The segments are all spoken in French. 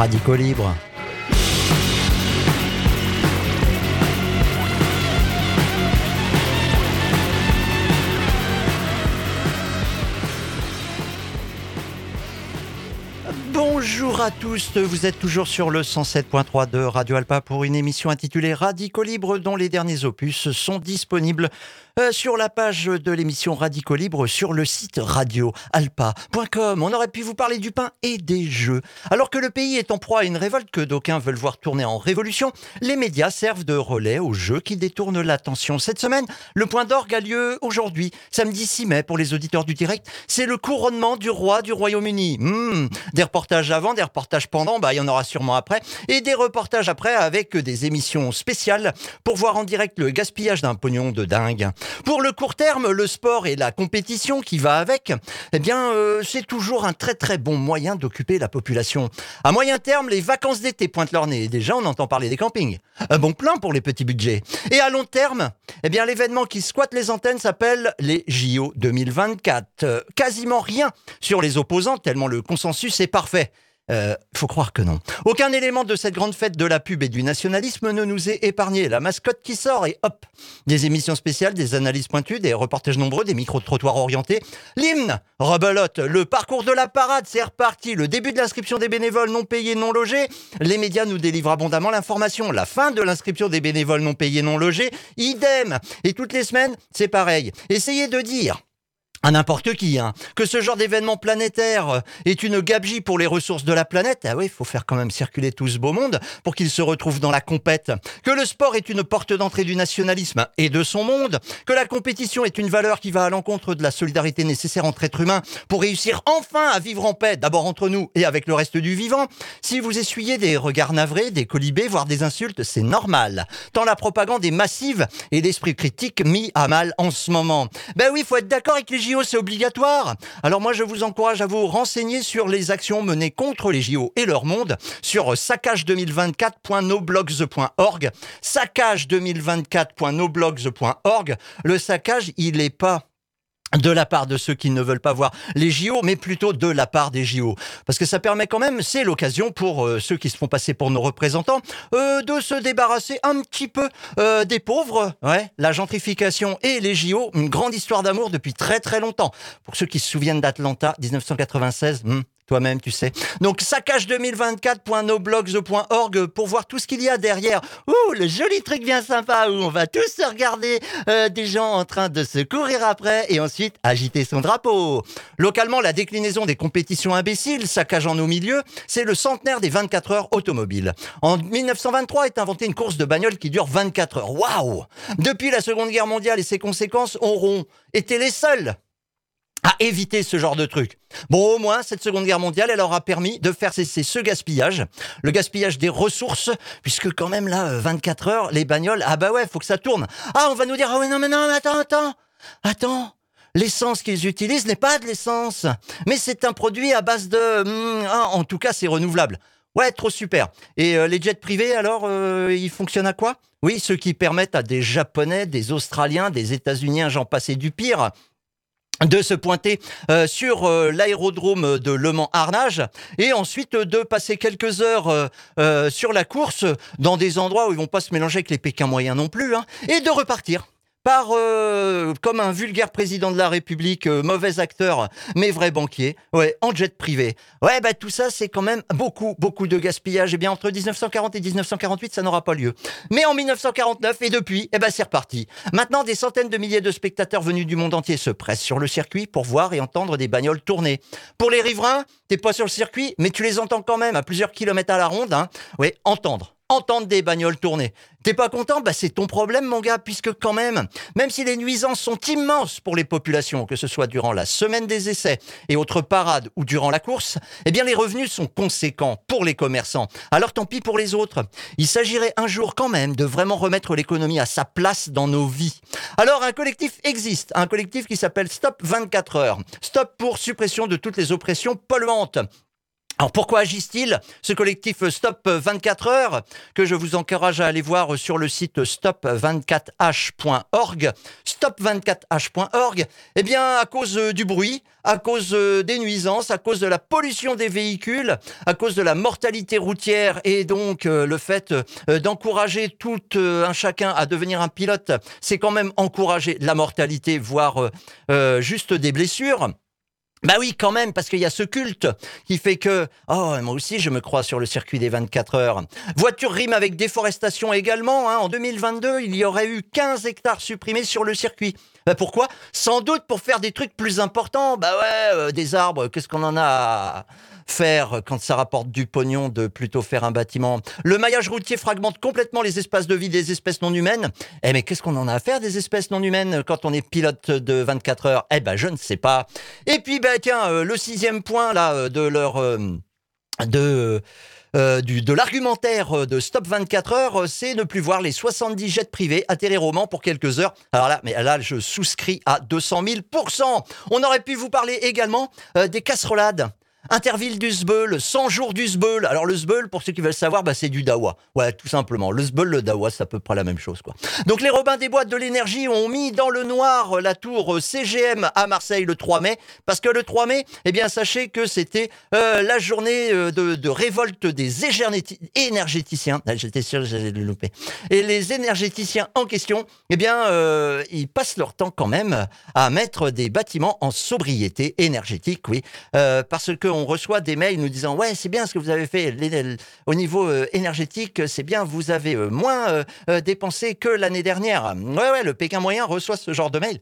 Radicaux. Bonjour à tous, vous êtes toujours sur le 107.3 de Radio Alpa pour une émission intitulée Radicaux Libre dont les derniers opus sont disponibles euh, sur la page de l'émission Radicaux Libre sur le site radioalpa.com. On aurait pu vous parler du pain et des jeux. Alors que le pays est en proie à une révolte que d'aucuns veulent voir tourner en révolution, les médias servent de relais aux jeux qui détournent l'attention. Cette semaine, le point d'orgue a lieu aujourd'hui, samedi 6 mai pour les auditeurs du direct. C'est le couronnement du roi du Royaume-Uni. Hmm, des reportages avant, des reportages pendant, bah il y en aura sûrement après, et des reportages après avec des émissions spéciales pour voir en direct le gaspillage d'un pognon de dingue. Pour le court terme, le sport et la compétition qui va avec, eh bien, euh, c'est toujours un très très bon moyen d'occuper la population. À moyen terme, les vacances d'été pointent leur nez. Déjà, on entend parler des campings. Un bon plan pour les petits budgets. Et à long terme, eh bien, l'événement qui squatte les antennes s'appelle les JO 2024. Euh, quasiment rien sur les opposants, tellement le consensus est parfait. Euh, faut croire que non. Aucun élément de cette grande fête de la pub et du nationalisme ne nous est épargné. La mascotte qui sort et hop Des émissions spéciales, des analyses pointues, des reportages nombreux, des micro-trottoirs orientés. L'hymne Rebelote, le parcours de la parade, c'est reparti. Le début de l'inscription des bénévoles non payés, non logés. Les médias nous délivrent abondamment l'information. La fin de l'inscription des bénévoles non payés, non logés, idem. Et toutes les semaines, c'est pareil. Essayez de dire à n'importe qui, hein. que ce genre d'événement planétaire euh, est une gabegie pour les ressources de la planète, ah oui, il faut faire quand même circuler tout ce beau monde pour qu'il se retrouve dans la compète, que le sport est une porte d'entrée du nationalisme et de son monde, que la compétition est une valeur qui va à l'encontre de la solidarité nécessaire entre êtres humains pour réussir enfin à vivre en paix, d'abord entre nous et avec le reste du vivant. Si vous essuyez des regards navrés, des colibés, voire des insultes, c'est normal, tant la propagande est massive et l'esprit critique mis à mal en ce moment. Ben oui, il faut être d'accord avec les C'est obligatoire. Alors moi, je vous encourage à vous renseigner sur les actions menées contre les JO et leur monde sur saccage2024.noblogs.org. Saccage2024.noblogs.org. Le saccage, il n'est pas de la part de ceux qui ne veulent pas voir les JO, mais plutôt de la part des JO. Parce que ça permet quand même, c'est l'occasion pour euh, ceux qui se font passer pour nos représentants, euh, de se débarrasser un petit peu euh, des pauvres. Ouais, la gentrification et les JO, une grande histoire d'amour depuis très très longtemps. Pour ceux qui se souviennent d'Atlanta 1996, toi-même, tu sais. Donc saccage2024.noblogs.org pour voir tout ce qu'il y a derrière. Ouh, le joli truc bien sympa où on va tous regarder euh, des gens en train de se courir après et ensuite agiter son drapeau. Localement, la déclinaison des compétitions imbéciles saccageant nos milieux, c'est le centenaire des 24 heures automobiles. En 1923 est inventée une course de bagnole qui dure 24 heures. Waouh Depuis la Seconde Guerre mondiale et ses conséquences auront été les seuls à éviter ce genre de truc. Bon, au moins, cette Seconde Guerre mondiale, elle aura permis de faire cesser ce gaspillage, le gaspillage des ressources, puisque quand même là, 24 euh, heures, les bagnoles, ah bah ouais, faut que ça tourne. Ah, on va nous dire, ah ouais, non, mais non, mais attends, attends, attends. L'essence qu'ils utilisent n'est pas de l'essence, mais c'est un produit à base de... Hmm, ah, en tout cas, c'est renouvelable. Ouais, trop super. Et euh, les jets privés, alors, euh, ils fonctionnent à quoi? Oui, ceux qui permettent à des Japonais, des Australiens, des États-Unis, j'en passais du pire, de se pointer euh, sur euh, l'aérodrome de Le Mans-Arnage et ensuite de passer quelques heures euh, sur la course dans des endroits où ils vont pas se mélanger avec les Pékins moyens non plus hein, et de repartir par euh, comme un vulgaire président de la République, euh, mauvais acteur, mais vrai banquier, ouais, en jet privé. Ouais, bah tout ça, c'est quand même beaucoup, beaucoup de gaspillage. Et eh bien entre 1940 et 1948, ça n'aura pas lieu. Mais en 1949 et depuis, eh ben c'est reparti. Maintenant, des centaines de milliers de spectateurs venus du monde entier se pressent sur le circuit pour voir et entendre des bagnoles tourner. Pour les riverains, t'es pas sur le circuit, mais tu les entends quand même à plusieurs kilomètres à la ronde. Hein. Ouais, entendre entendre des bagnoles tourner. T'es pas content? Bah c'est ton problème mon gars, puisque quand même, même si les nuisances sont immenses pour les populations, que ce soit durant la semaine des essais et autres parades ou durant la course, eh bien les revenus sont conséquents pour les commerçants. Alors tant pis pour les autres. Il s'agirait un jour quand même de vraiment remettre l'économie à sa place dans nos vies. Alors un collectif existe, un collectif qui s'appelle Stop 24 heures. Stop pour suppression de toutes les oppressions polluantes. Alors pourquoi agissent-ils Ce collectif Stop 24 heures, que je vous encourage à aller voir sur le site stop24h.org, stop24h.org, eh bien à cause du bruit, à cause des nuisances, à cause de la pollution des véhicules, à cause de la mortalité routière et donc euh, le fait euh, d'encourager tout euh, un chacun à devenir un pilote, c'est quand même encourager la mortalité, voire juste des blessures. Bah oui, quand même, parce qu'il y a ce culte qui fait que, oh, moi aussi, je me crois sur le circuit des 24 heures. Voiture rime avec déforestation également. Hein. En 2022, il y aurait eu 15 hectares supprimés sur le circuit. Bah pourquoi? Sans doute pour faire des trucs plus importants. Bah ouais, des arbres, qu'est-ce qu'on en a faire quand ça rapporte du pognon de plutôt faire un bâtiment? Le maillage routier fragmente complètement les espaces de vie des espèces non humaines. Eh mais qu'est-ce qu'on en a à faire des espèces non humaines quand on est pilote de 24 heures? Eh ben je ne sais pas. Et puis ben tiens, euh, le sixième point là euh, de leur euh, de du, de l'argumentaire de Stop 24 heures, c'est ne plus voir les 70 jets privés atterrir au Mans pour quelques heures. Alors là, mais là, je souscris à 200 000% On aurait pu vous parler également des casserolades. Interville du Sbeul, 100 jours du Sbeul. Alors le Sbeul, pour ceux qui veulent savoir, bah, c'est du Dawa. Ouais, tout simplement. Le Sbeul, le Dawa, c'est à peu près la même chose. quoi. Donc les Robins des Boîtes de l'énergie ont mis dans le noir la tour CGM à Marseille le 3 mai. Parce que le 3 mai, eh bien sachez que c'était euh, la journée euh, de, révolte des énergéticiens. Ah, j'étais sûr que j'allais le louper. Et les énergéticiens en question, eh bien, euh, ils passent leur temps quand même à mettre des bâtiments en sobriété énergétique, oui. parce que reçoit des mails nous disant ouais c'est bien ce que vous avez fait au niveau euh, énergétique c'est bien vous avez euh, moins euh, dépensé que l'année dernière. Ouais ouais le Pékin moyen reçoit ce genre de mail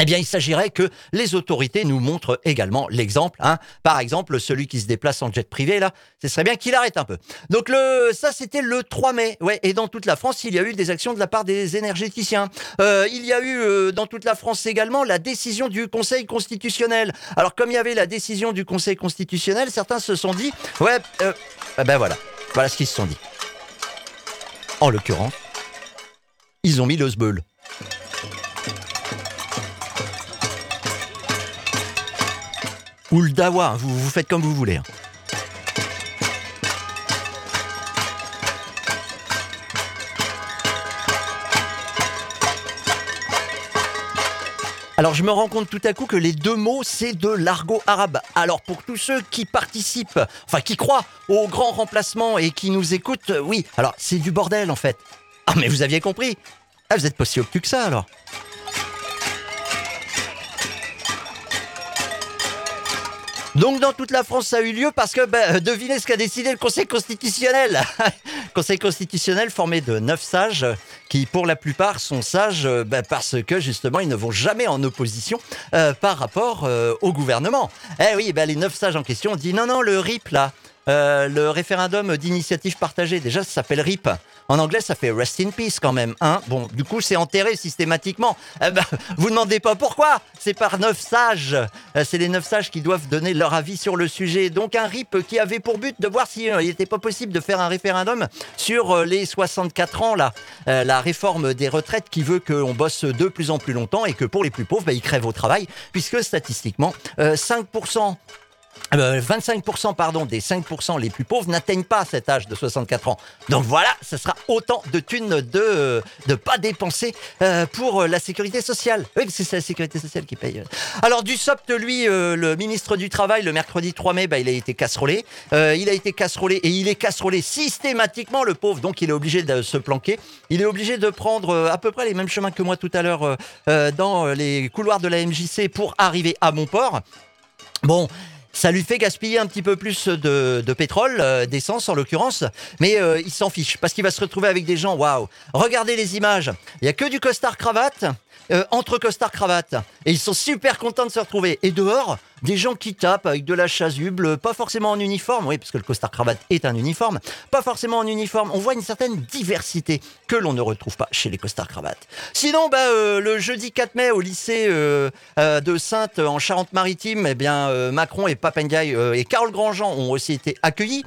eh bien, il s'agirait que les autorités nous montrent également l'exemple. Hein. Par exemple, celui qui se déplace en jet privé, là, ce serait bien qu'il arrête un peu. Donc, le, ça, c'était le 3 mai. Ouais, et dans toute la France, il y a eu des actions de la part des énergéticiens. Euh, il y a eu euh, dans toute la France également la décision du Conseil constitutionnel. Alors, comme il y avait la décision du Conseil constitutionnel, certains se sont dit, ouais, euh, ben voilà, voilà ce qu'ils se sont dit. En l'occurrence, ils ont mis le sbeul. Ou le dawa, vous, vous faites comme vous voulez. Hein. Alors je me rends compte tout à coup que les deux mots, c'est de l'argot arabe. Alors pour tous ceux qui participent, enfin qui croient au grand remplacement et qui nous écoutent, oui, alors c'est du bordel en fait. Ah mais vous aviez compris Ah vous êtes pas si obtus que ça alors Donc dans toute la France, ça a eu lieu parce que ben, devinez ce qu'a décidé le Conseil constitutionnel. Conseil constitutionnel formé de neuf sages qui, pour la plupart, sont sages ben, parce que justement, ils ne vont jamais en opposition euh, par rapport euh, au gouvernement. Eh oui, ben, les neuf sages en question ont dit non, non, le RIP là, euh, le référendum d'initiative partagée, déjà, ça s'appelle RIP. En anglais, ça fait Rest in Peace quand même. Hein bon, du coup, c'est enterré systématiquement. Eh ben, vous demandez pas pourquoi C'est par neuf sages. Euh, c'est les neuf sages qui doivent donner leur avis sur le sujet. Donc un RIP qui avait pour but de voir s'il euh, n'était pas possible de faire un référendum sur les 64 ans, là. la réforme des retraites qui veut qu'on bosse de plus en plus longtemps et que pour les plus pauvres, bah, ils crèvent au travail, puisque statistiquement, 5% 25% euh, pardon, des 5% les plus pauvres n'atteignent pas cet âge de 64 ans. Donc voilà, ce sera autant de thunes de ne pas dépenser euh, pour la sécurité sociale. Oui, c'est la sécurité sociale qui paye. Alors du SOPT, lui, euh, le ministre du Travail, le mercredi 3 mai, bah, il a été casserolé. il a été casserolé et il est casserolé systématiquement, le pauvre, donc il est obligé de se planquer. Il est obligé de prendre à peu près les mêmes chemins que moi tout à l'heure dans les couloirs de la MJC pour arriver à Montport. Bon, ça lui fait gaspiller un petit peu plus de, pétrole, euh, d'essence en l'occurrence, mais euh, il s'en fiche parce qu'il va se retrouver avec des gens. Waouh Regardez les images. Il y a que du costard cravate. Euh, entre costard cravate et ils sont super contents de se retrouver et dehors des gens qui tapent avec de la chasuble pas forcément en uniforme oui parce que le costard cravate est un uniforme pas forcément en uniforme. On voit une certaine diversité que l'on ne retrouve pas chez les costards cravates. Sinon bah le jeudi 4 mai au lycée de Sainte en Charente-Maritime eh bien Macron et Papendiaï et Carole Grandjean ont aussi été accueillis.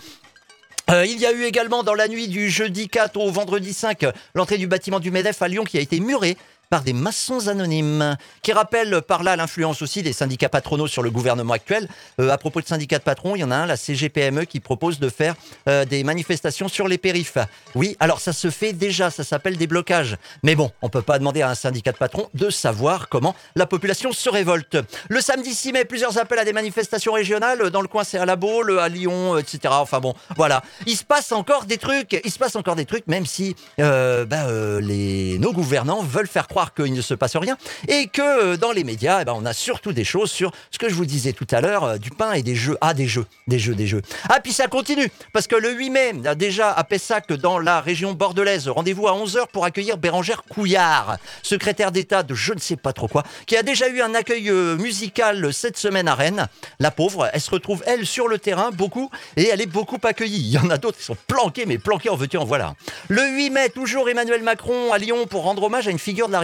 Euh, il y a eu également dans la nuit du jeudi 4 au vendredi 5 l'entrée du bâtiment du MEDEF à Lyon qui a été murée par des maçons anonymes, qui rappellent par là l'influence aussi des syndicats patronaux sur le gouvernement actuel. Euh, à propos de syndicats de patrons, il y en a un, la CGPME, qui propose de faire euh, des manifestations sur les périphes. Oui, alors ça se fait déjà, ça s'appelle des blocages. Mais bon, on peut pas demander à un syndicat de patrons de savoir comment la population se révolte. Le samedi 6 mai, plusieurs appels à des manifestations régionales. Dans le coin, c'est à la Baule, à Lyon, etc. Enfin bon, voilà. Il se passe encore des trucs, il se passe encore des trucs, même si euh, bah, les, nos gouvernants veulent faire croire qu'il ne se passe rien et que euh, dans les médias, eh ben, on a surtout des choses sur ce que je vous disais tout à l'heure, euh, du pain et des jeux. Ah, des jeux, des jeux, des jeux. Ah, puis ça continue, parce que le 8 mai, déjà à Pessac, dans la région bordelaise, rendez-vous à 11h pour accueillir Bérangère Couillard, secrétaire d'État de je ne sais pas trop quoi, qui a déjà eu un accueil euh, musical cette semaine à Rennes. La pauvre, elle se retrouve, elle, sur le terrain, beaucoup, et elle est beaucoup accueillie. Il y en a d'autres qui sont planqués, mais planqués en veux-tu, en voilà. Le 8 mai, toujours Emmanuel Macron à Lyon pour rendre hommage à une figure de la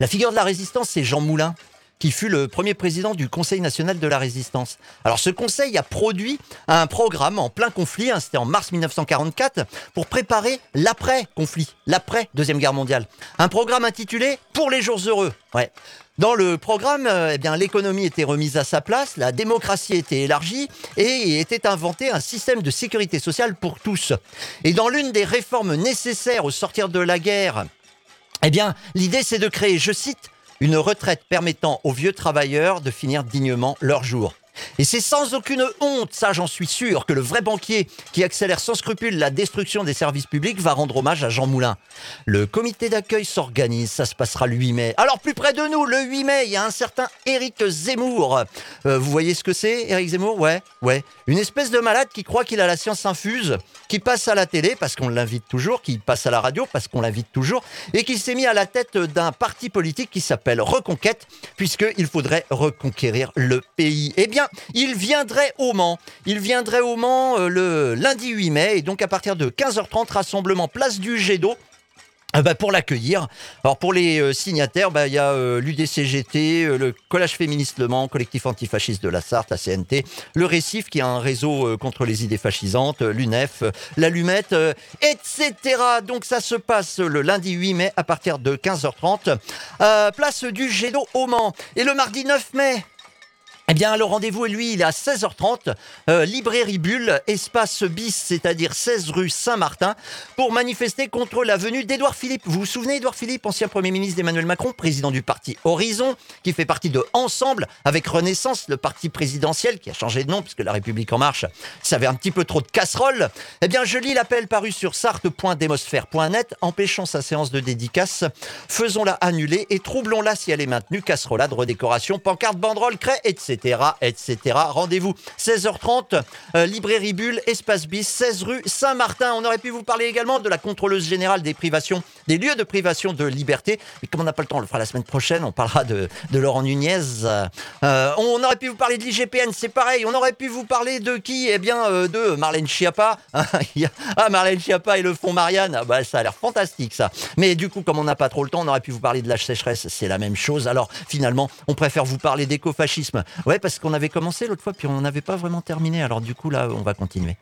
La figure de la résistance, c'est Jean Moulin qui fut le premier président du Conseil national de la résistance. Alors ce conseil a produit un programme en plein conflit, hein, c'était en mars 1944, pour préparer l'après-conflit, l'après-deuxième guerre mondiale. Un programme intitulé Pour les jours heureux. Dans le programme, euh, eh l'économie était remise à sa place, la démocratie était élargie et était inventé un système de sécurité sociale pour tous. Et dans l'une des réformes nécessaires au sortir de la guerre eh bien, l'idée, c'est de créer, je cite, une retraite permettant aux vieux travailleurs de finir dignement leur jour. Et c'est sans aucune honte, ça j'en suis sûr, que le vrai banquier qui accélère sans scrupule la destruction des services publics va rendre hommage à Jean Moulin. Le comité d'accueil s'organise, ça se passera le 8 mai. Alors plus près de nous, le 8 mai, il y a un certain Éric Zemmour. Euh, vous voyez ce que c'est, Éric Zemmour? Ouais, ouais. Une espèce de malade qui croit qu'il a la science infuse, qui passe à la télé parce qu'on l'invite toujours, qui passe à la radio parce qu'on l'invite toujours, et qui s'est mis à la tête d'un parti politique qui s'appelle Reconquête, puisqu'il faudrait reconquérir le pays. Eh bien, il viendrait au Mans. Il viendrait au Mans euh, le lundi 8 mai, et donc à partir de 15h30, rassemblement place du Jet. Euh, bah, pour l'accueillir. Alors pour les euh, signataires, bah, il y a l'UDCGT, le Collège féministe Le Mans, collectif antifasciste de la Sarthe, la CNT, le Récif qui a un réseau contre les idées fascisantes, l'UNEF, l'Allumette, etc. Donc ça se passe le lundi 8 mai à partir de 15h30. place du d'eau au Mans. Et le mardi 9 mai, eh bien, le rendez-vous, lui, il est à 16h30, euh, librairie Bulle, espace bis, c'est-à-dire 16 rue Saint-Martin, pour manifester contre la venue d'Édouard Philippe. Vous vous souvenez, Édouard Philippe, ancien Premier ministre d'Emmanuel Macron, président du parti Horizon, qui fait partie de Ensemble, avec Renaissance, le parti présidentiel, qui a changé de nom, puisque La République En Marche, ça avait un petit peu trop de casserole. Eh bien, je lis l'appel paru sur sarthe.demosphère.net, empêchons sa séance de dédicace, faisons-la annuler et troublons-la si elle est maintenue, casserolade, redécoration, pancarte, banderole, craie, etc etc. Rendez-vous 16h30, euh, librairie Bulle, espace bis, 16 rue Saint-Martin. On aurait pu vous parler également de la contrôleuse générale des privations, des lieux de privation de liberté. Mais comme on n'a pas le temps, on le fera la semaine prochaine. On parlera de, Laurent Nunez. Euh, on aurait pu vous parler de l'IGPN, c'est pareil. On aurait pu vous parler de qui? Eh bien, euh, de Marlène Schiappa. ah, Marlène Schiappa et le fonds Marianne. Ah, bah, ça a l'air fantastique, ça. Mais du coup, comme on n'a pas trop le temps, on aurait pu vous parler de la sécheresse. C'est la même chose. Alors, finalement, on préfère vous parler d'écofascisme. Ouais, parce qu'on avait commencé l'autre fois, puis on n'avait pas vraiment terminé. Alors du coup, là, on va continuer.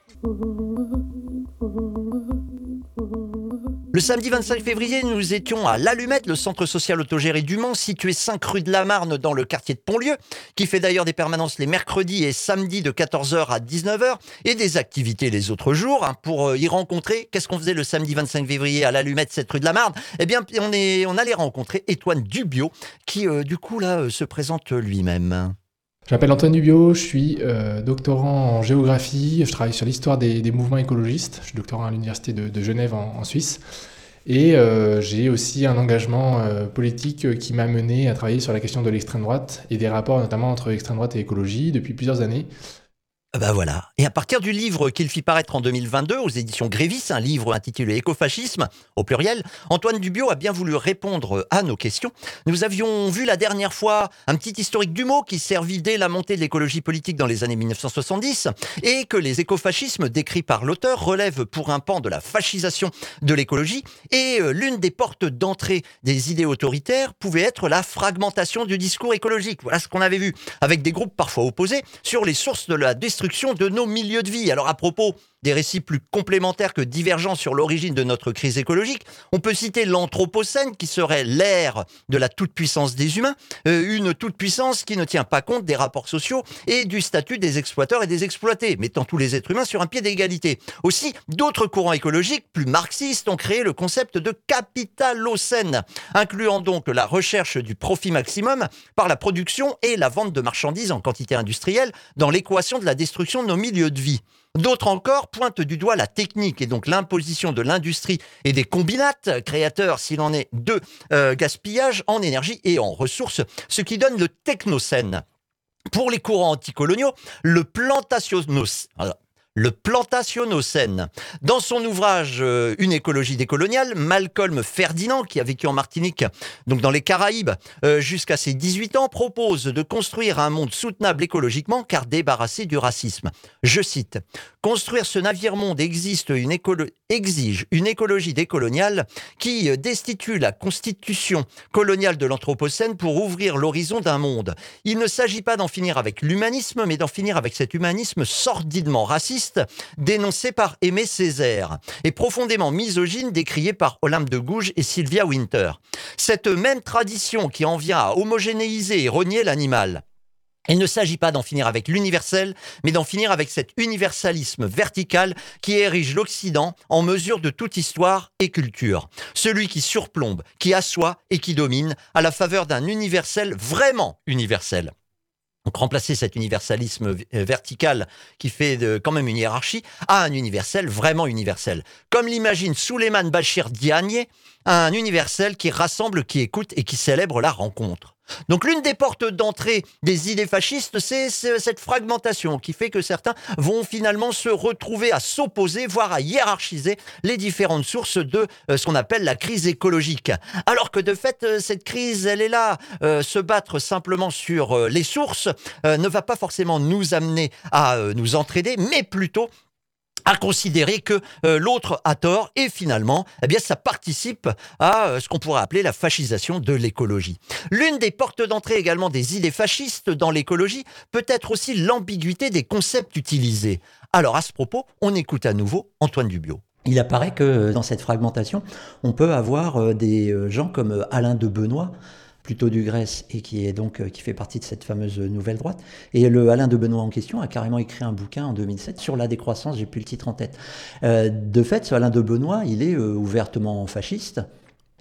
Le samedi 25 février, nous étions à l'Allumette, le centre social autogéré du Mans, situé 5 rue de la Marne dans le quartier de Pontlieu, qui fait d'ailleurs des permanences les mercredis et samedis de 14h à 19h et des activités les autres jours. Hein, pour euh, y rencontrer, qu'est-ce qu'on faisait le samedi 25 février à l'Allumette, cette rue de la Marne? Eh bien, on, est, on allait rencontrer Étoine Dubio, qui euh, du coup là euh, se présente lui-même. Je m'appelle Antoine Dubio, je suis euh, doctorant en géographie, je travaille sur l'histoire des, mouvements écologistes, je suis doctorant à l'Université de, Genève en, Suisse, et euh, j'ai aussi un engagement euh, politique qui m'a mené à travailler sur la question de l'extrême droite et des rapports notamment entre extrême droite et écologie depuis plusieurs années. Ben voilà. Et à partir du livre qu'il fit paraître en 2022 aux éditions Grévis, un livre intitulé Écofascisme, au pluriel, Antoine Dubio a bien voulu répondre à nos questions. Nous avions vu la dernière fois un petit historique du mot qui servit dès la montée de l'écologie politique dans les années 1970 et que les écofascismes décrits par l'auteur relèvent pour un pan de la fascisation de l'écologie et euh, l'une des portes d'entrée des idées autoritaires pouvait être la fragmentation du discours écologique. Voilà ce qu'on avait vu avec des groupes parfois opposés sur les sources de la destruction de nos milieux de vie. Alors à propos des récits plus complémentaires que divergents sur l'origine de notre crise écologique. On peut citer l'Anthropocène, qui serait l'ère de la toute-puissance des humains, euh, une toute-puissance qui ne tient pas compte des rapports sociaux et du statut des exploiteurs et des exploités, mettant tous les êtres humains sur un pied d'égalité. Aussi, d'autres courants écologiques plus marxistes ont créé le concept de capitalocène, incluant donc la recherche du profit maximum par la production et la vente de marchandises en quantité industrielle dans l'équation de la destruction de nos milieux de vie. D'autres encore pointent du doigt la technique et donc l'imposition de l'industrie et des combinates, créateurs s'il en est de euh, gaspillage en énergie et en ressources, ce qui donne le technocène. Pour les courants anticoloniaux, le plantationos, le plantationnocène. Dans son ouvrage euh, Une écologie décoloniale, Malcolm Ferdinand, qui a vécu en Martinique, donc dans les Caraïbes, euh, jusqu'à ses 18 ans, propose de construire un monde soutenable écologiquement car débarrassé du racisme. Je cite Construire ce navire-monde exige une écologie décoloniale qui euh, destitue la constitution coloniale de l'Anthropocène pour ouvrir l'horizon d'un monde. Il ne s'agit pas d'en finir avec l'humanisme, mais d'en finir avec cet humanisme sordidement raciste dénoncé par Aimé Césaire et profondément misogyne décrié par Olympe de Gouges et Sylvia Winter. Cette même tradition qui en vient à homogénéiser et renier l'animal. Il ne s'agit pas d'en finir avec l'universel, mais d'en finir avec cet universalisme vertical qui érige l'Occident en mesure de toute histoire et culture. Celui qui surplombe, qui assoit et qui domine à la faveur d'un universel vraiment universel. Donc remplacer cet universalisme euh, vertical qui fait quand même une hiérarchie à un universel vraiment universel. Comme l'imagine Souleymane Bachir Diagne, un universel qui rassemble, qui écoute et qui célèbre la rencontre. Donc l'une des portes d'entrée des idées fascistes, c'est cette fragmentation qui fait que certains vont finalement se retrouver à s'opposer, voire à hiérarchiser les différentes sources de euh, ce qu'on appelle la crise écologique. Alors que de fait, euh, cette crise, elle est là. Euh, se battre simplement sur les sources ne va pas forcément nous amener à nous entraider, mais plutôt à considérer que euh, l'autre a tort et finalement, eh ça participe à euh, ce qu'on pourrait appeler la fascisation de l'écologie. L'une des portes d'entrée également des idées fascistes dans l'écologie peut être aussi l'ambiguïté des concepts utilisés. Alors à ce propos, on écoute à nouveau Antoine Dubio. Il apparaît que dans cette fragmentation, on peut avoir euh, des gens comme Alain de Benoît plutôt du Grèce et qui est donc euh, qui fait partie de cette fameuse nouvelle droite. Et le Alain de Benoît en question a carrément écrit un bouquin en 2007 sur la décroissance. J'ai plus le titre en tête. Euh, de fait, ce Alain de Benoît, il est euh, ouvertement fasciste.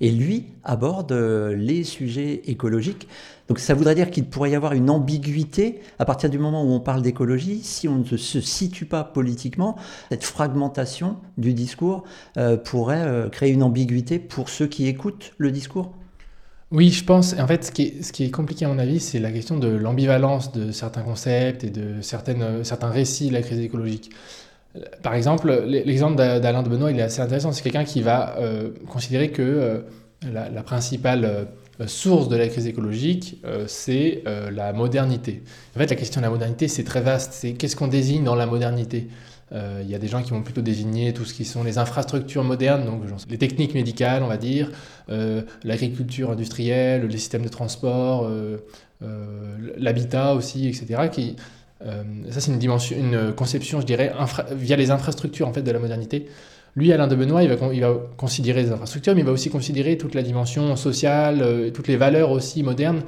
Et lui aborde les sujets écologiques. Donc ça voudrait dire qu'il pourrait y avoir une ambiguïté à partir du moment où on parle d'écologie, si on ne se situe pas politiquement, cette fragmentation du discours pourrait créer une ambiguïté pour ceux qui écoutent le discours. Oui, je pense. En fait, ce qui est, compliqué à mon avis, c'est la question de l'ambivalence de certains concepts et de certaines, certains récits de la crise écologique. Par exemple, l'exemple d'Alain de Benoît, il est assez intéressant. C'est quelqu'un qui va euh, considérer que euh, la, principale euh, source de la crise écologique, c'est la modernité. En fait, la question de la modernité, c'est très vaste. C'est qu'est-ce qu'on désigne dans la modernité? Il y a des gens qui vont plutôt désigner tout ce qui sont les infrastructures modernes, donc les techniques médicales, on va dire, euh, l'agriculture industrielle, les systèmes de transport, euh, l'habitat aussi, etc. Ça, c'est une dimension, une conception, je dirais, via les infrastructures en fait de la modernité. Lui, Alain de Benoît, il va, il va, considérer les infrastructures, mais il va aussi considérer toute la dimension sociale, toutes les valeurs aussi modernes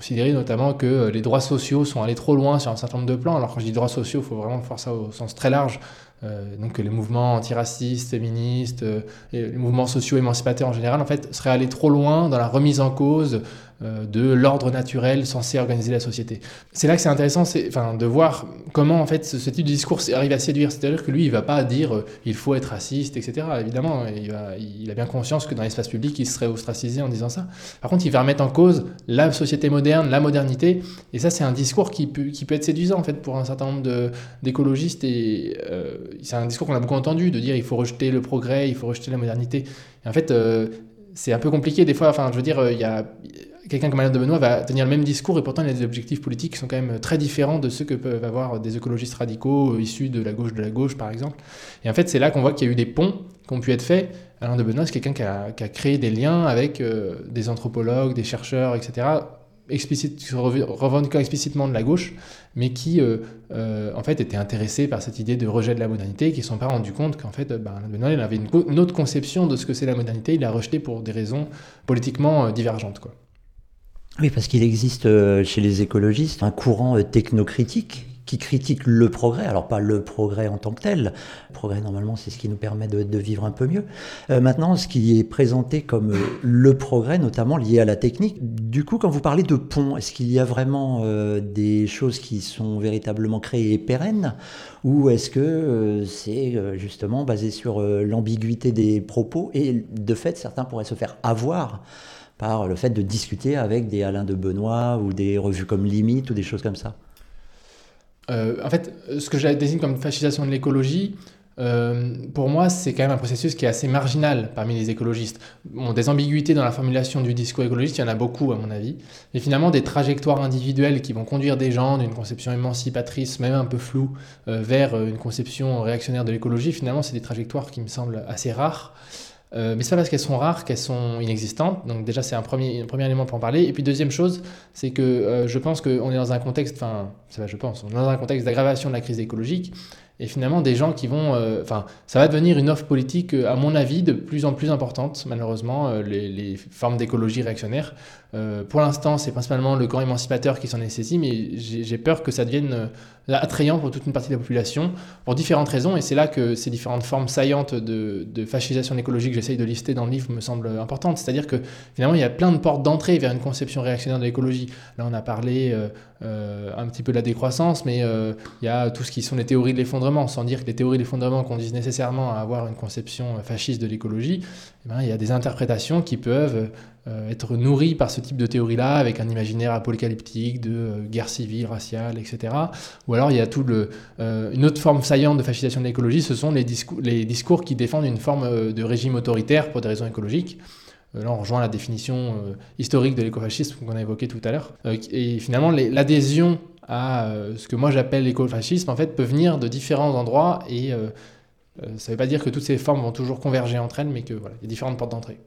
considérer notamment que euh, les droits sociaux sont allés trop loin sur un certain nombre de plans. Alors quand je dis droits sociaux, il faut vraiment faire ça au sens très large. Euh, donc les mouvements antiracistes, féministes, euh, les mouvements sociaux émancipateurs en général, en fait, seraient allés trop loin dans la remise en cause de l'ordre naturel censé organiser la société. C'est là que c'est intéressant, enfin, de voir comment en fait ce, type de discours arrive à séduire. C'est-à-dire que lui, il va pas dire il faut être raciste, etc. Évidemment, il, il, a bien conscience que dans l'espace public, il serait ostracisé en disant ça. Par contre, il va remettre en cause la société moderne, la modernité, et ça, c'est un discours qui peut, qui peut être séduisant en fait pour un certain nombre d'écologistes et c'est un discours qu'on a beaucoup entendu, de dire il faut rejeter le progrès, il faut rejeter la modernité. En fait, euh, c'est un peu compliqué des fois. Enfin, je veux dire, euh, il y a quelqu'un comme Alain de Benoît va tenir le même discours et pourtant il a des objectifs politiques qui sont quand même très différents de ceux que peuvent avoir des écologistes radicaux euh, issus de la gauche de la gauche, par exemple. Et en fait, c'est là qu'on voit qu'il y a eu des ponts qui ont pu être faits. Alain de Benoît, c'est quelqu'un qui a, créé des liens avec des anthropologues, des chercheurs, etc explicite, revendiquant explicitement de la gauche, mais qui en fait étaient intéressés par cette idée de rejet de la modernité, qui ne sont pas rendus compte qu'en fait ben, Benoît il avait une, autre conception de ce que c'est la modernité, il l'a rejeté pour des raisons politiquement divergentes. Quoi. Oui, parce qu'il existe chez les écologistes un courant technocritique qui critique le progrès, alors pas le progrès en tant que tel, le progrès normalement c'est ce qui nous permet de, vivre un peu mieux. Euh, maintenant, ce qui est présenté comme euh, le progrès, notamment lié à la technique, du coup quand vous parlez de pont, est-ce qu'il y a vraiment euh, des choses qui sont véritablement créées et pérennes, ou est-ce que c'est justement basé sur l'ambiguïté des propos, et de fait certains pourraient se faire avoir par le fait de discuter avec des Alain de Benoît ou des revues comme Limite ou des choses comme ça euh, en fait, ce que je désigne comme fascisation de l'écologie, euh, pour moi, c'est quand même un processus qui est assez marginal parmi les écologistes. Bon, des ambiguïtés dans la formulation du discours écologiste, il y en a beaucoup à mon avis. Mais finalement, des trajectoires individuelles qui vont conduire des gens d'une conception émancipatrice, même un peu floue, euh, vers une conception réactionnaire de l'écologie, finalement, c'est des trajectoires qui me semblent assez rares. Euh, mais c'est pas parce qu'elles sont rares qu'elles sont inexistantes. Donc déjà, c'est un premier, premier élément pour en parler. Et puis deuxième chose, c'est que euh, je pense qu'on est dans un contexte, enfin, je pense, on est dans un contexte d'aggravation de la crise écologique. Et finalement, des gens qui vont, euh, enfin, ça va devenir une offre politique, à mon avis, de plus en plus importante. Malheureusement, les, les, formes d'écologie réactionnaire. pour l'instant, c'est principalement le camp émancipateur qui s'en est saisi, mais j'ai peur que ça devienne attrayant pour toute une partie de la population, pour différentes raisons, et c'est là que ces différentes formes saillantes de, de fascisation écologique que j'essaye de lister dans le livre me semblent importantes. C'est-à-dire que finalement, il y a plein de portes d'entrée vers une conception réactionnaire de l'écologie. Là, on a parlé euh, euh, un petit peu de la décroissance, mais euh, il y a tout ce qui sont les théories de l'effondrement, sans dire que les théories de l'effondrement conduisent nécessairement à avoir une conception fasciste de l'écologie. Eh ben, il y a des interprétations qui peuvent euh, être nourri par ce type de théorie-là, avec un imaginaire apocalyptique de euh, guerre civile, raciale, etc. Ou alors il y a tout euh, une autre forme saillante de fascisation de l'écologie, ce sont les discours qui défendent une forme de régime autoritaire pour des raisons écologiques. Là, on rejoint la définition historique de l'écofascisme qu'on a évoqué tout à l'heure. et finalement, l'adhésion à ce que moi j'appelle l'écofascisme, en fait, peut venir de différents endroits et ça ne veut pas dire que toutes ces formes vont toujours converger entre elles, mais que voilà, il y a différentes portes d'entrée.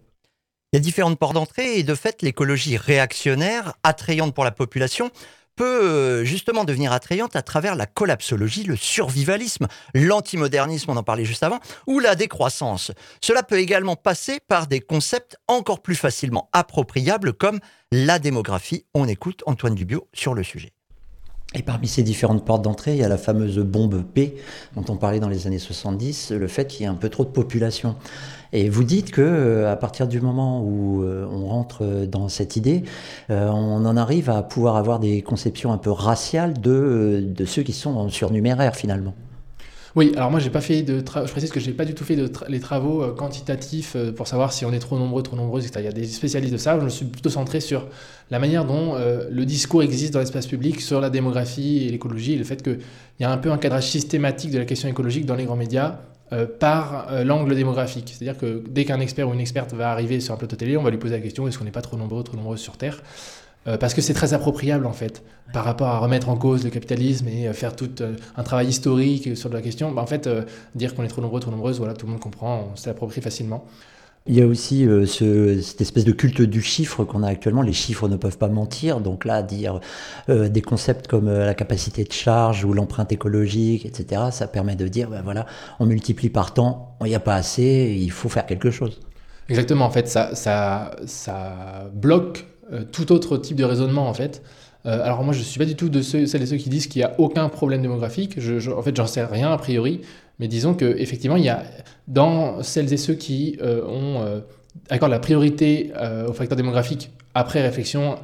Il y a différentes portes d'entrée et de fait, l'écologie réactionnaire, attrayante pour la population, peut euh, justement devenir attrayante à travers la collapsologie, le survivalisme, l'antimodernisme, on en parlait juste avant, ou la décroissance. Cela peut également passer par des concepts encore plus facilement appropriables comme la démographie. On écoute Antoine Dubio sur le sujet. Et parmi ces différentes portes d'entrée, il y a la fameuse bombe P dont on parlait dans les années 70, le fait qu'il y ait un peu trop de population. Et vous dites que euh, à partir du moment où euh, on rentre dans cette idée, euh, on en arrive à pouvoir avoir des conceptions un peu raciales de, de ceux qui sont en surnuméraire finalement. Oui, alors moi j'ai pas fait de je précise que j'ai pas du tout fait de les travaux euh, quantitatifs euh, pour savoir si on est trop nombreux, trop nombreuses, etc. Il y a des spécialistes de ça. Je me suis plutôt centré sur la manière dont euh, le discours existe dans l'espace public sur la démographie et l'écologie, et le fait qu'il y a un peu un cadrage systématique de la question écologique dans les grands médias par l'angle démographique. C'est-à-dire que dès qu'un expert ou une experte va arriver sur un plateau télé, on va lui poser la question est-ce qu'on n'est pas trop nombreux, trop nombreuses sur Terre? Euh, parce que c'est très appropriable en fait par rapport à remettre en cause le capitalisme et euh, faire tout euh, un travail historique sur la question. Bah, en fait, dire qu'on est trop nombreux, trop nombreuses, voilà, tout le monde comprend, on s'approprie facilement. Il y a aussi ce, cette espèce de culte du chiffre qu'on a actuellement. Les chiffres ne peuvent pas mentir. Donc là, dire des concepts comme la capacité de charge ou l'empreinte écologique, etc., ça permet de dire, ben voilà, on multiplie par temps, il n'y a pas assez, il faut faire quelque chose. Exactement, en fait, ça, ça, ça bloque tout autre type de raisonnement en fait. Euh, alors moi je ne suis pas du tout de ceux, celles et ceux qui disent qu'il n'y a aucun problème démographique. En fait j'en sais rien a priori, mais disons qu'effectivement il y a dans celles et ceux qui euh, ont accordent la priorité aux facteurs démographiques après réflexion,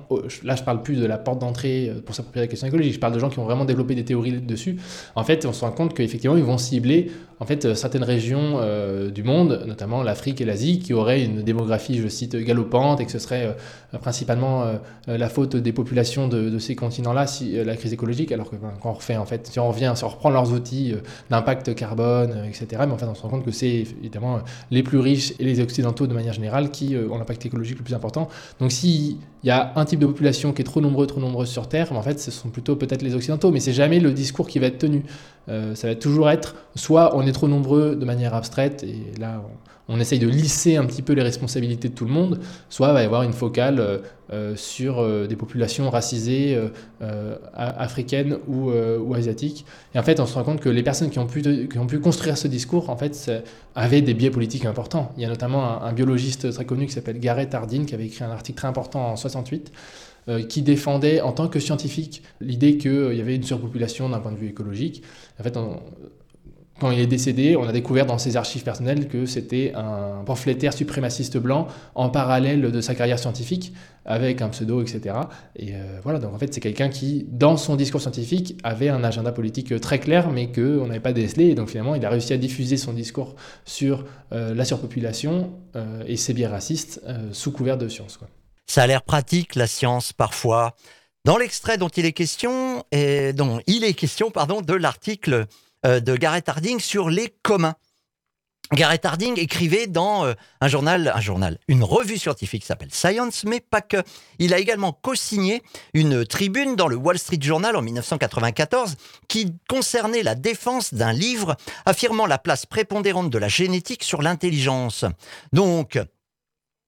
là je parle plus de la porte d'entrée pour s'approprier la question écologique, je parle de gens qui ont vraiment développé des théories dessus. En fait, on se rend compte qu'effectivement, ils vont cibler en fait, euh, certaines régions euh, du monde, notamment l'Afrique et l'Asie, qui auraient une démographie, je cite, galopante, et que ce serait euh, principalement la faute des populations de, ces continents-là, si la crise écologique, alors que ben, quand on refait, en fait, si on revient, si on reprend leurs outils d'impact carbone, etc., mais en fait, on se rend compte que c'est évidemment les plus riches et les occidentaux de manière générale qui ont l'impact écologique le plus important. Donc, si qui il y a un type de population qui est trop nombreux, trop nombreuse sur Terre, mais en fait, ce sont plutôt peut-être les Occidentaux, mais c'est jamais le discours qui va être tenu. Euh, ça va toujours être soit on est trop nombreux de manière abstraite, et là, on essaye de lisser un petit peu les responsabilités de tout le monde, soit il va y avoir une focale euh, euh, sur des populations racisées africaines ou, asiatiques. Et en fait, on se rend compte que les personnes qui ont pu, qui ont pu construire ce discours, en fait, avaient des biais politiques importants. Il y a notamment un, biologiste très connu qui s'appelle Garrett Hardin, qui avait écrit un article très important en 68, qui défendait en tant que scientifique l'idée qu'il y avait une surpopulation d'un point de vue écologique. En fait, quand il est décédé, on a découvert dans ses archives personnelles que c'était un pamphlétaire suprémaciste blanc en parallèle de sa carrière scientifique, avec un pseudo, etc. Et euh, voilà, donc en fait, c'est quelqu'un qui, dans son discours scientifique, avait un agenda politique très clair, mais qu'on n'avait pas décelé. Et donc finalement, il a réussi à diffuser son discours sur euh, la surpopulation euh, et ses biais racistes sous couvert de science. Ça a l'air pratique, la science, parfois. Dans l'extrait dont il est question, et dont il est question, pardon, de l'article euh, de Garrett Harding sur les communs. Garrett Harding écrivait dans euh, un journal, un journal, une revue scientifique qui s'appelle Science, mais pas que. Il a également co-signé une tribune dans le Wall Street Journal en 1994 qui concernait la défense d'un livre affirmant la place prépondérante de la génétique sur l'intelligence. Donc,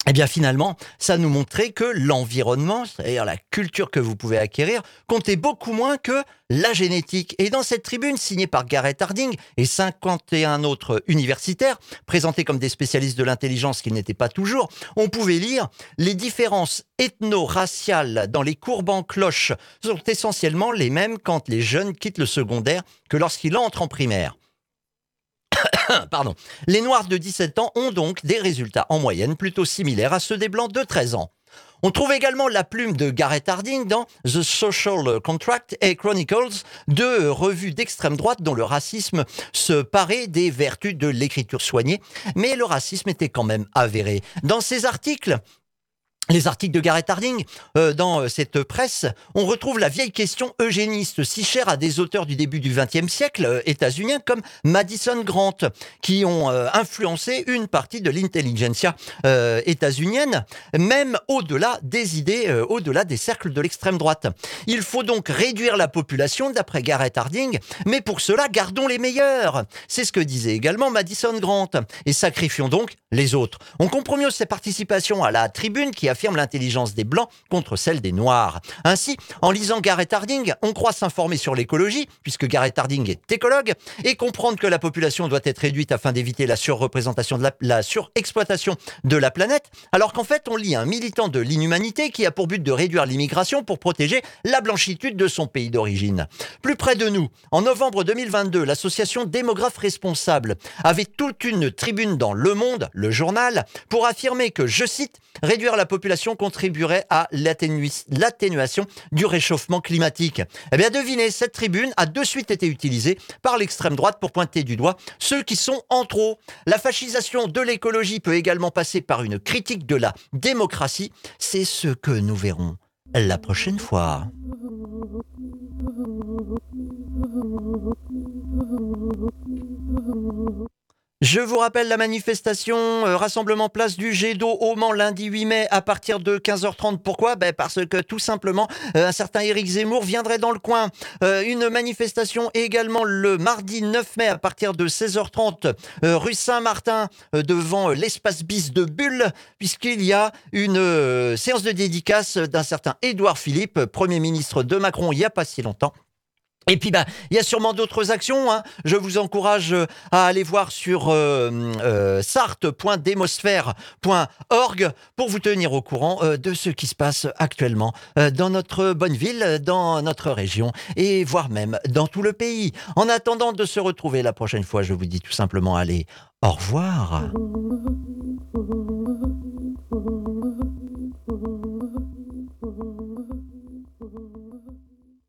eh bien finalement, ça nous montrait que l'environnement, c'est-à-dire la culture que vous pouvez acquérir, comptait beaucoup moins que la génétique. Et dans cette tribune signée par Garrett Harding et 51 autres universitaires, présentés comme des spécialistes de l'intelligence qu'ils n'étaient pas toujours, on pouvait lire les différences ethno-raciales dans les courbes en cloche sont essentiellement les mêmes quand les jeunes quittent le secondaire que lorsqu'ils entrent en primaire. Pardon. Les Noirs de 17 ans ont donc des résultats en moyenne plutôt similaires à ceux des Blancs de 13 ans. On trouve également la plume de Garrett Harding dans The Social Contract et Chronicles, deux revues d'extrême droite dont le racisme se parait des vertus de l'écriture soignée, mais le racisme était quand même avéré. Dans ces articles, les articles de Garrett Harding euh, dans euh, cette presse, on retrouve la vieille question eugéniste si chère à des auteurs du début du XXe siècle euh, états-uniens comme Madison Grant, qui ont influencé une partie de l'intelligentsia états-unienne, même au-delà des idées, au-delà des cercles de l'extrême droite. Il faut donc réduire la population, d'après Garrett Harding, mais pour cela, gardons les meilleurs. C'est ce que disait également Madison Grant, et sacrifions donc les autres. On comprend mieux ses participations à la tribune qui a affirme l'intelligence des Blancs contre celle des Noirs. Ainsi, en lisant Garrett Harding, on croit s'informer sur l'écologie, puisque Garrett Harding est écologue, et comprendre que la population doit être réduite afin d'éviter la surreprésentation de la, surexploitation de la planète, alors qu'en fait, on lit un militant de l'inhumanité qui a pour but de réduire l'immigration pour protéger la blanchitude de son pays d'origine. Plus près de nous, en novembre 2022, l'association Démographes Responsables avait toute une tribune dans Le Monde, le journal, pour affirmer que, je cite, réduire la population contribuerait à l'atténuation du réchauffement climatique. Eh bien, devinez, cette tribune a de suite été utilisée par l'extrême droite pour pointer du doigt ceux qui sont en trop. La fascisation de l'écologie peut également passer par une critique de la démocratie. C'est ce que nous verrons la prochaine fois. Je vous rappelle la manifestation euh, Rassemblement Place du Jet d'eau au Mans lundi 8 mai à partir de 15h30. Pourquoi? Ben Parce que tout simplement, euh, un certain Éric Zemmour viendrait dans le coin. Euh, une manifestation également le mardi 9 mai à partir de 16h30 rue Saint-Martin devant l'espace bis de Bulle puisqu'il y a une séance de dédicace d'un certain Édouard Philippe, Premier ministre de Macron il n'y a pas si longtemps. Et puis, bah, il y a sûrement d'autres actions. Hein. Je vous encourage euh, à aller voir sur euh, euh pour vous tenir au courant euh, de ce qui se passe actuellement dans notre bonne ville, dans notre région et voire même dans tout le pays. En attendant de se retrouver la prochaine fois, je vous dis tout simplement allez, au revoir.